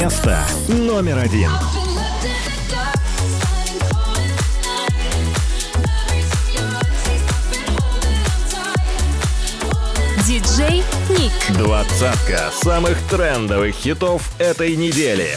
Место номер один. Диджей Ник. Двадцатка самых трендовых хитов этой недели.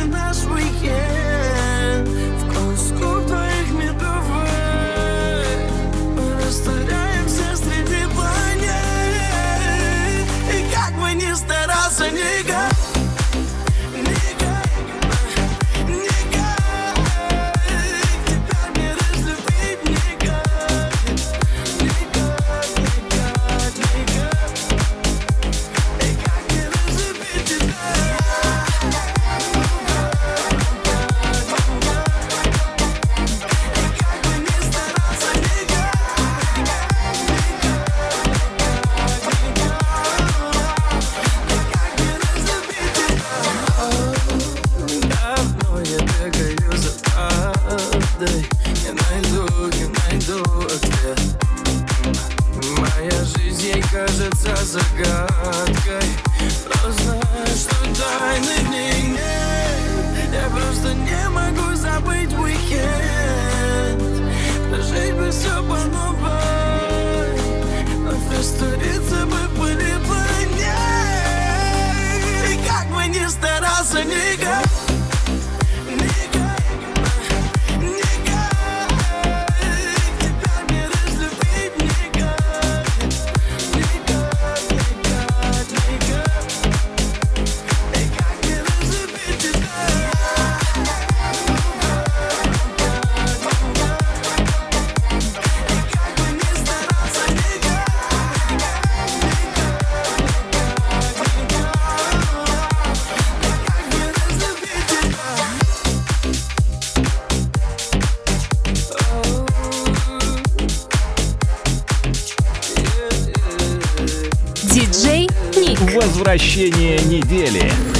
возвращение недели.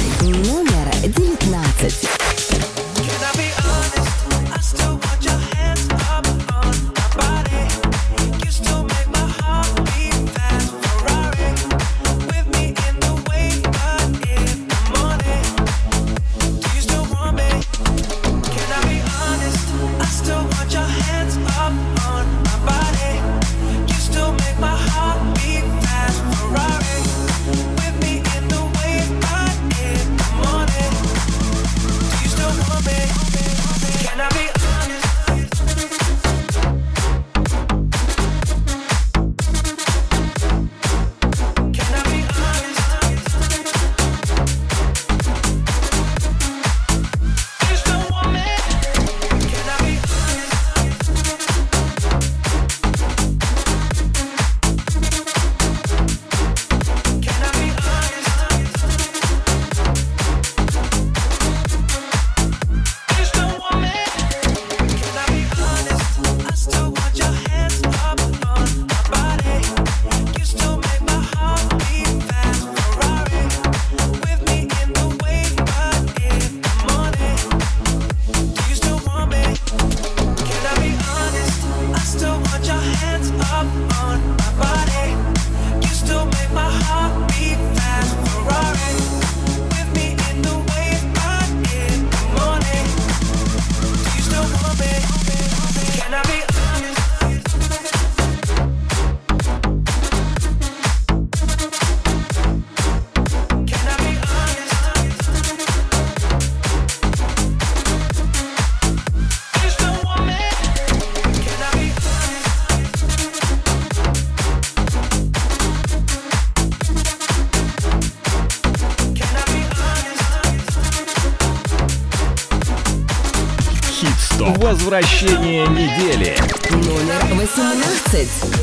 Возвращение недели. Номер 18.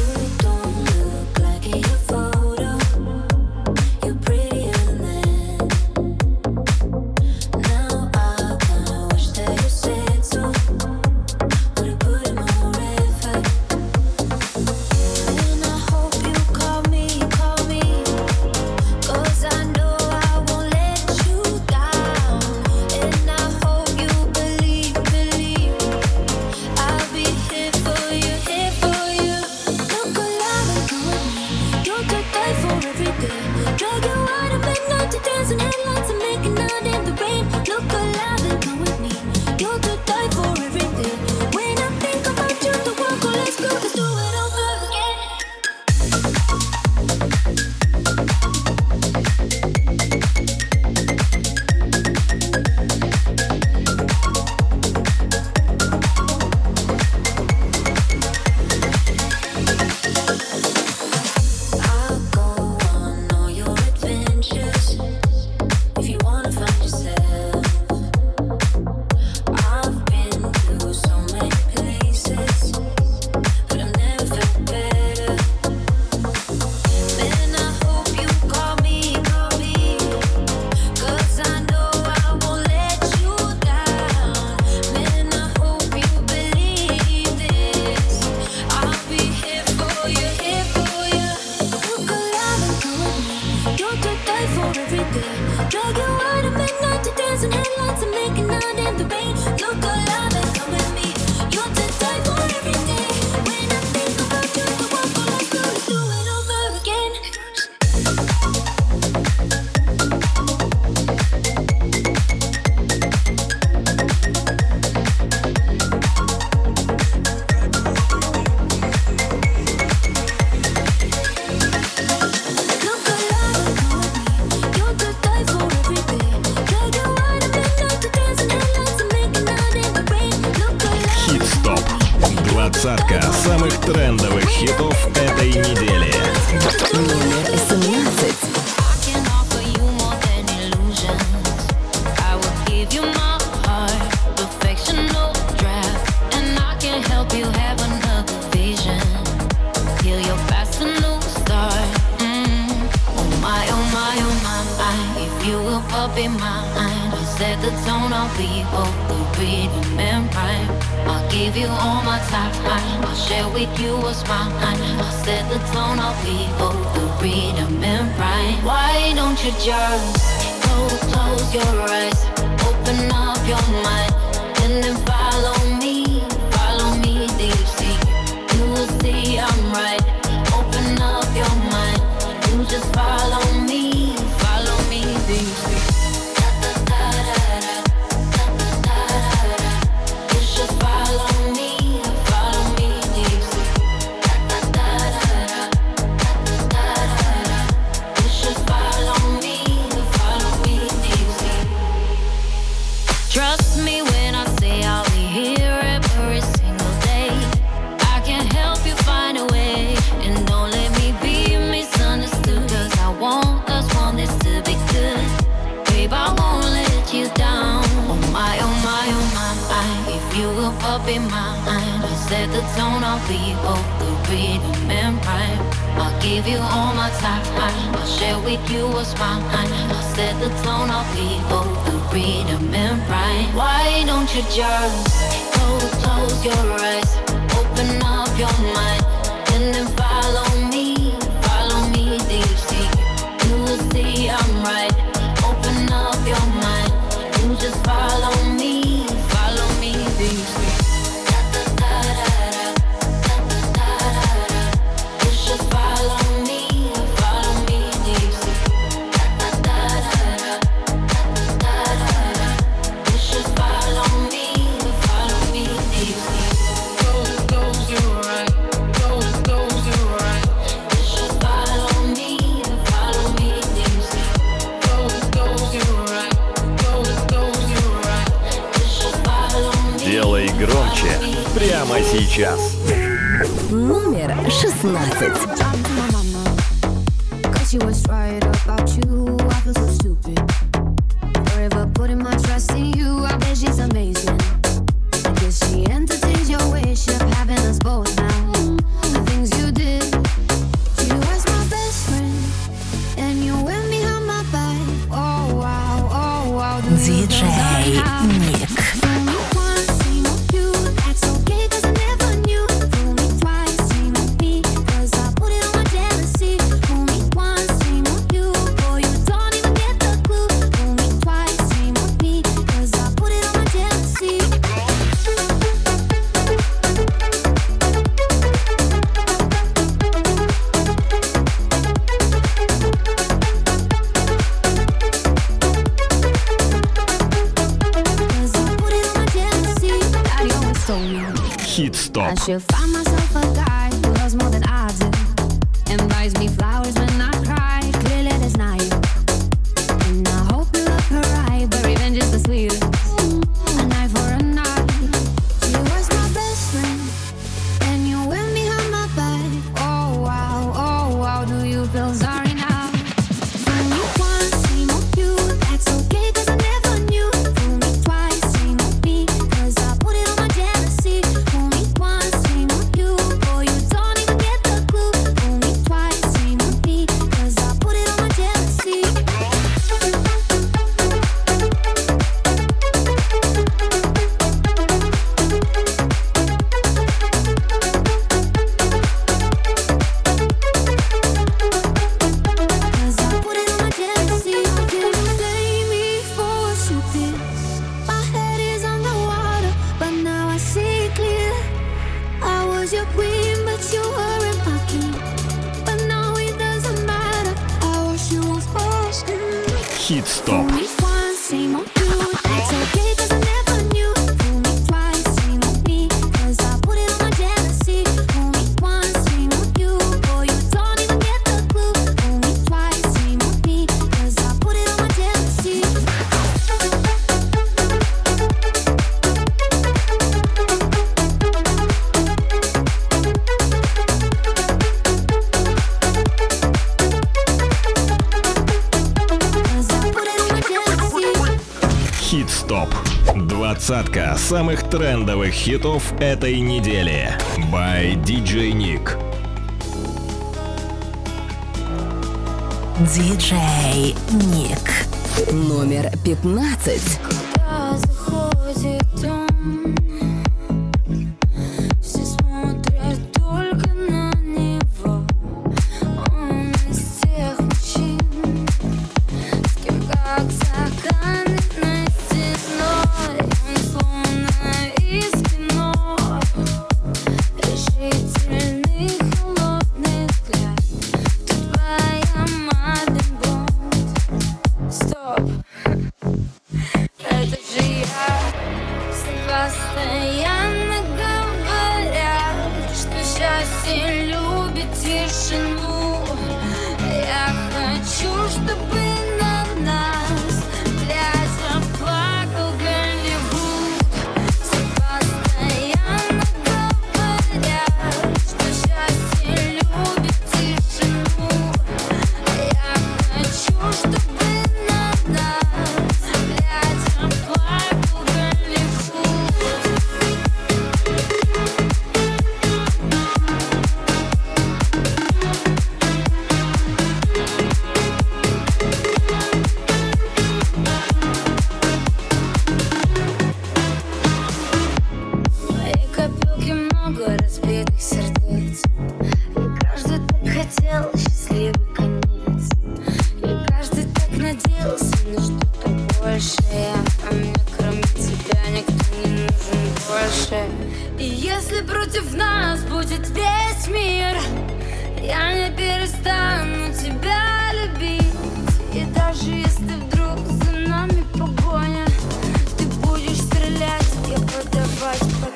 you was mine. I set the tone, I'll be both the freedom and pride. Why don't you just close, close your eyes, open up your mind, and then follow me, follow me deep deep. You will see I'm right. сейчас. Номер шестнадцать. Хит-стоп. I should find myself a guy who more than I do самых трендовых хитов этой недели. By DJ Nick. DJ Nick. Номер 15. Куда заходит он?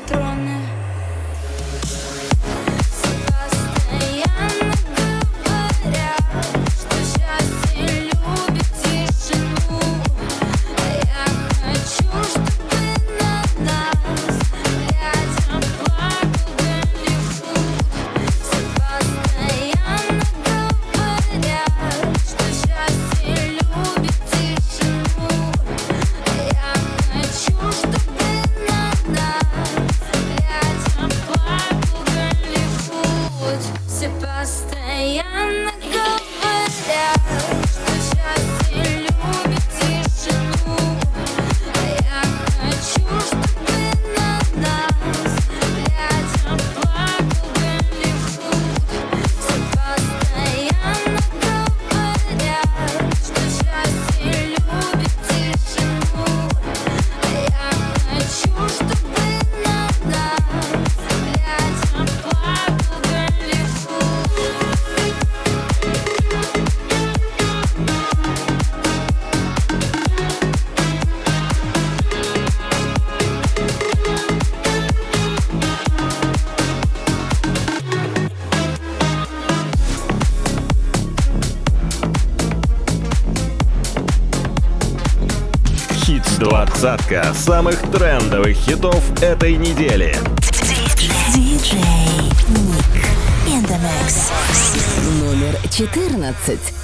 патроны Двадцатка самых трендовых хитов этой недели. Номер 14.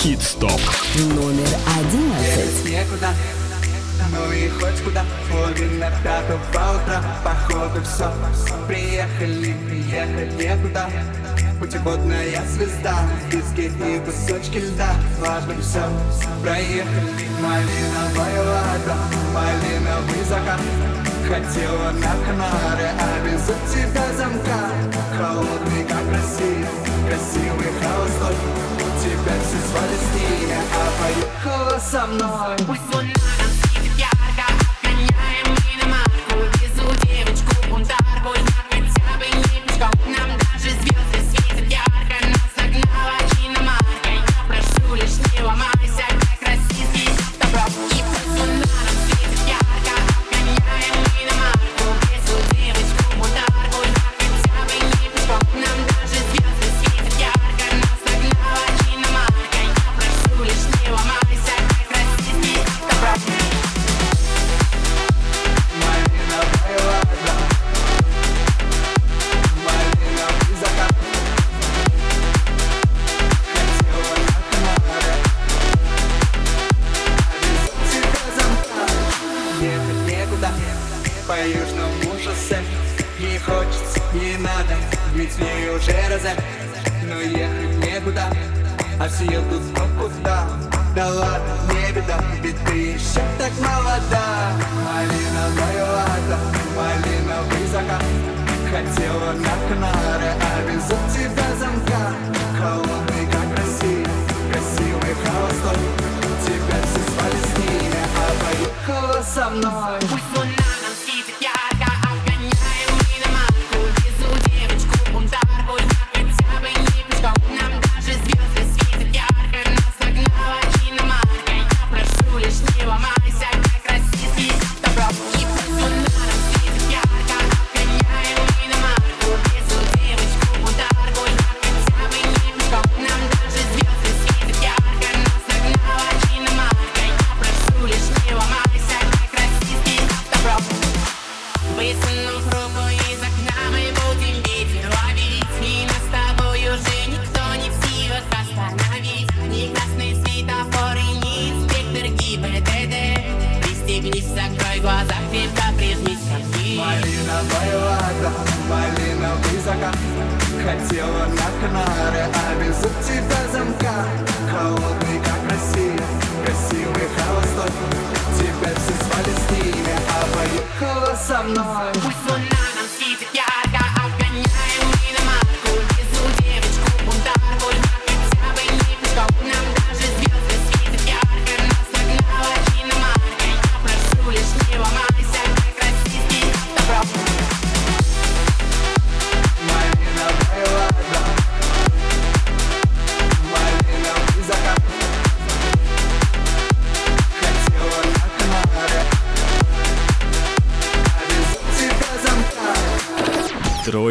Хит-стоп. Номер одиннадцать. Некуда, ну и хоть куда. Половина пятого утра Походу все, приехали, приехали некуда. Путеводная звезда. Диски и кусочки льда. Важно все, проехали Малиновая вода, малиновый закат. Хотела на Канары, а без тебя замка. Холодный, как Россия, красивый холостой. тебя все звали с ними, а поехала со мной. Пусть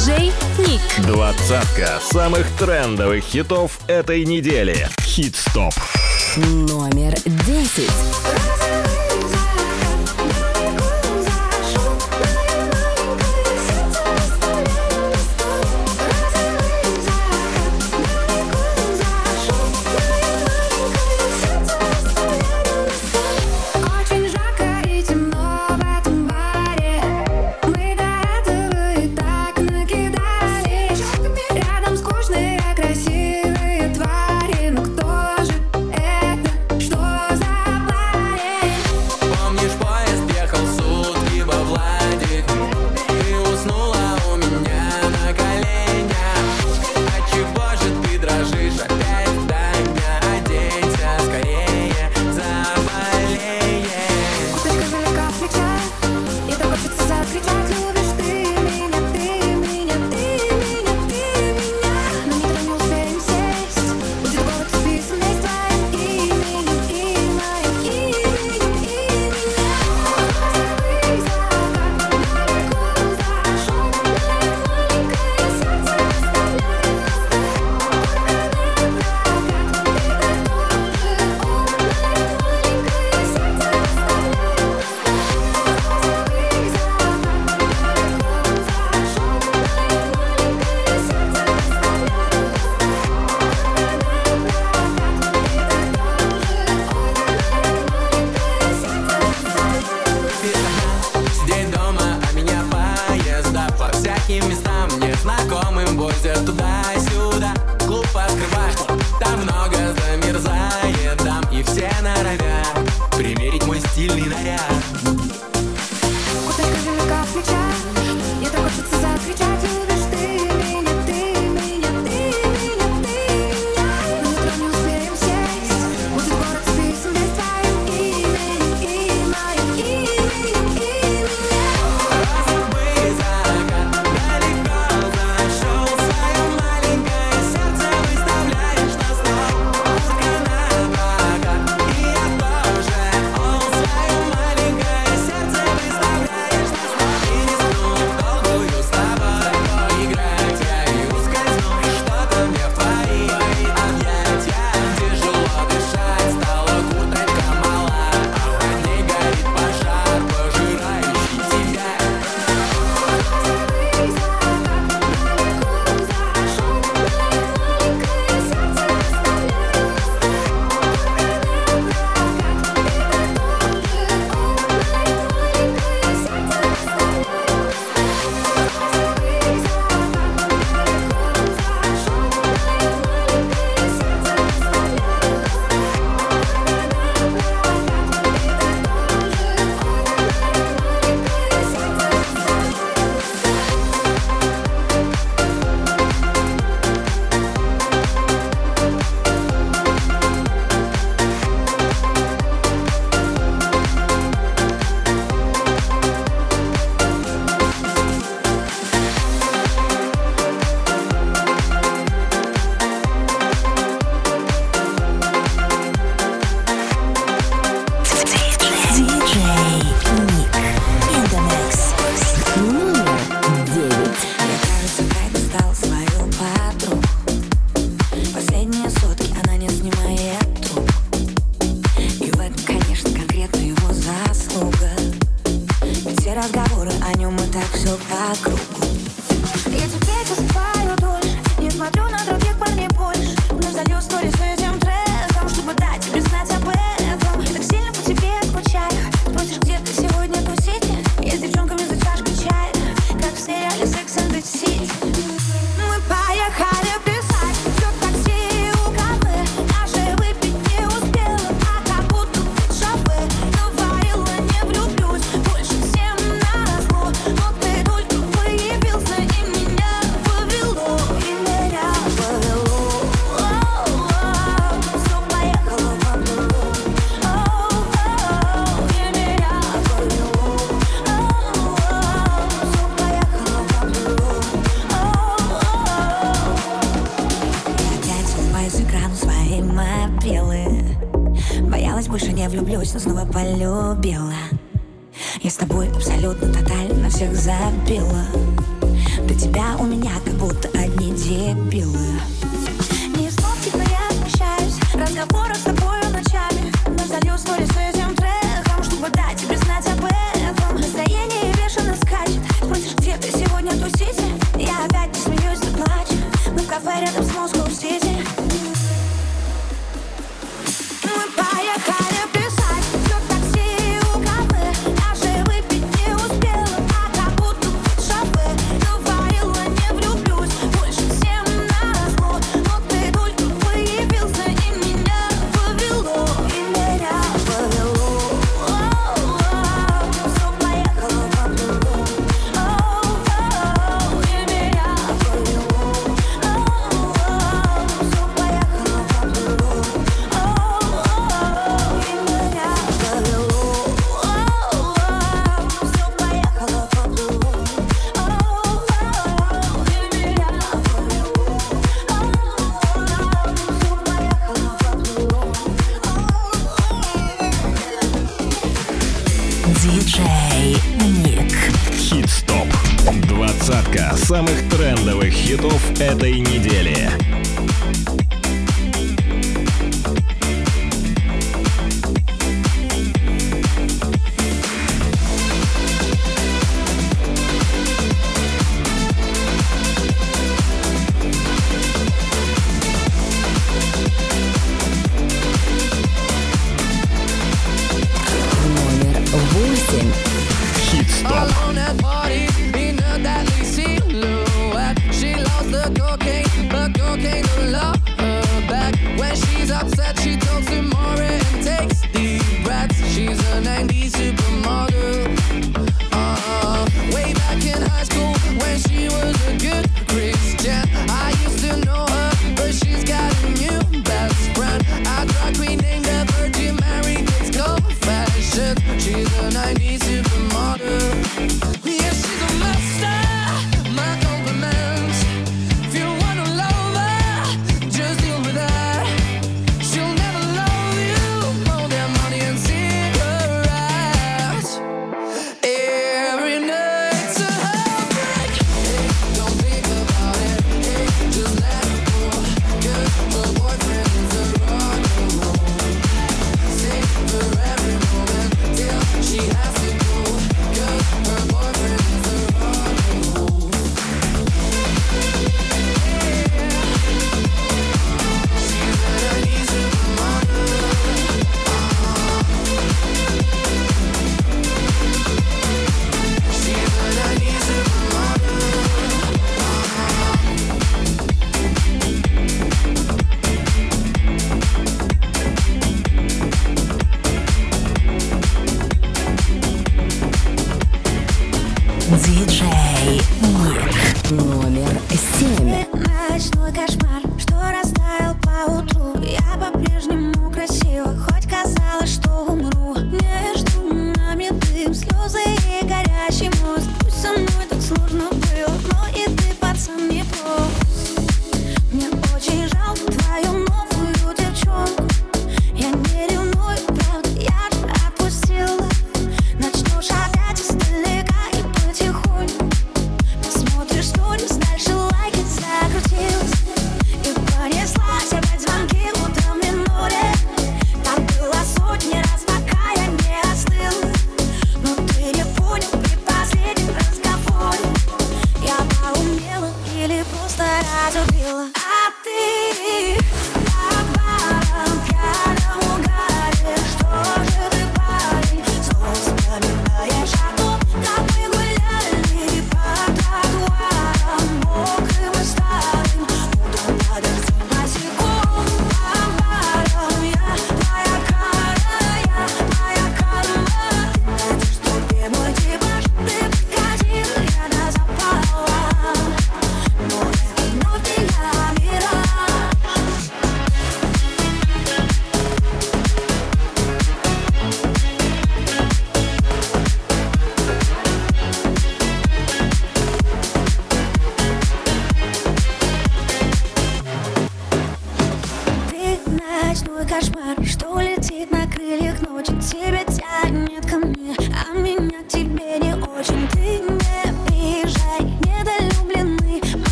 диджей Ник. Двадцатка самых трендовых хитов этой недели. Хит-стоп. Номер десять.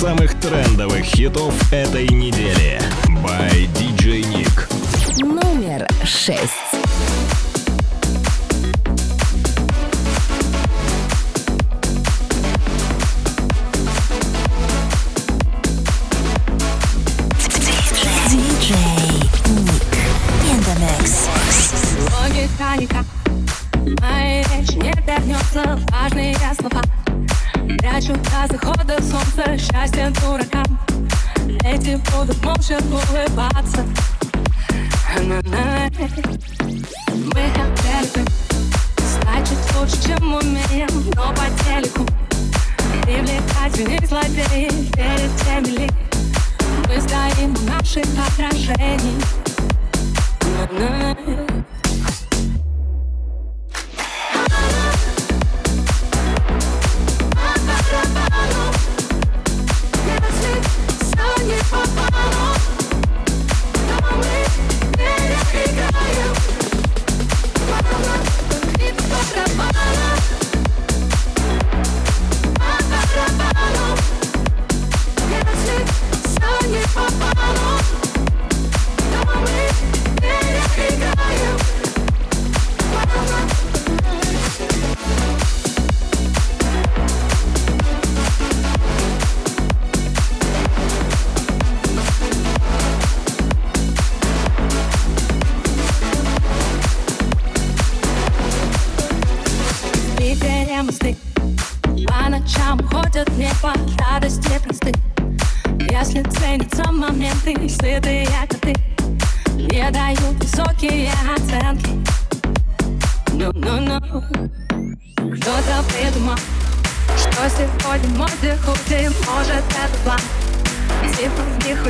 самых трендовых хитов этой недели. By DJ Nick. Номер шесть. simple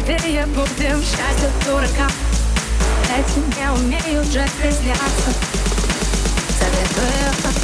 глупее будем Счастье дурака Эти не умеют же изляться Советую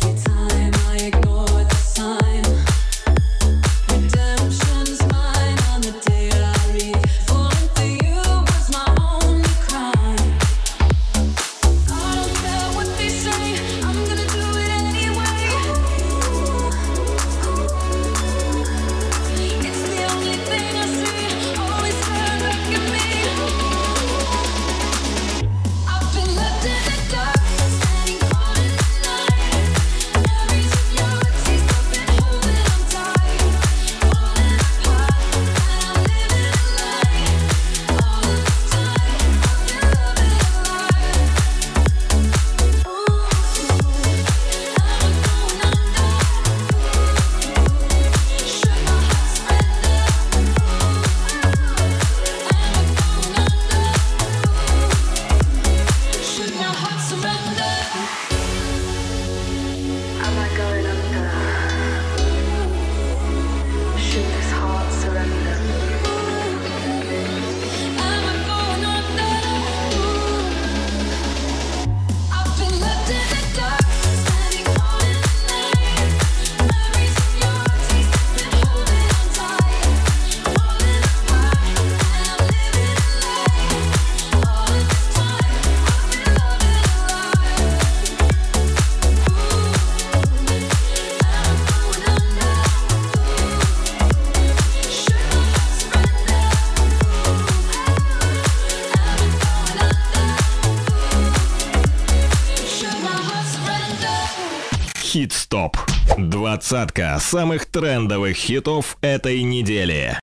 time I ignore Двадцатка самых трендовых хитов этой недели.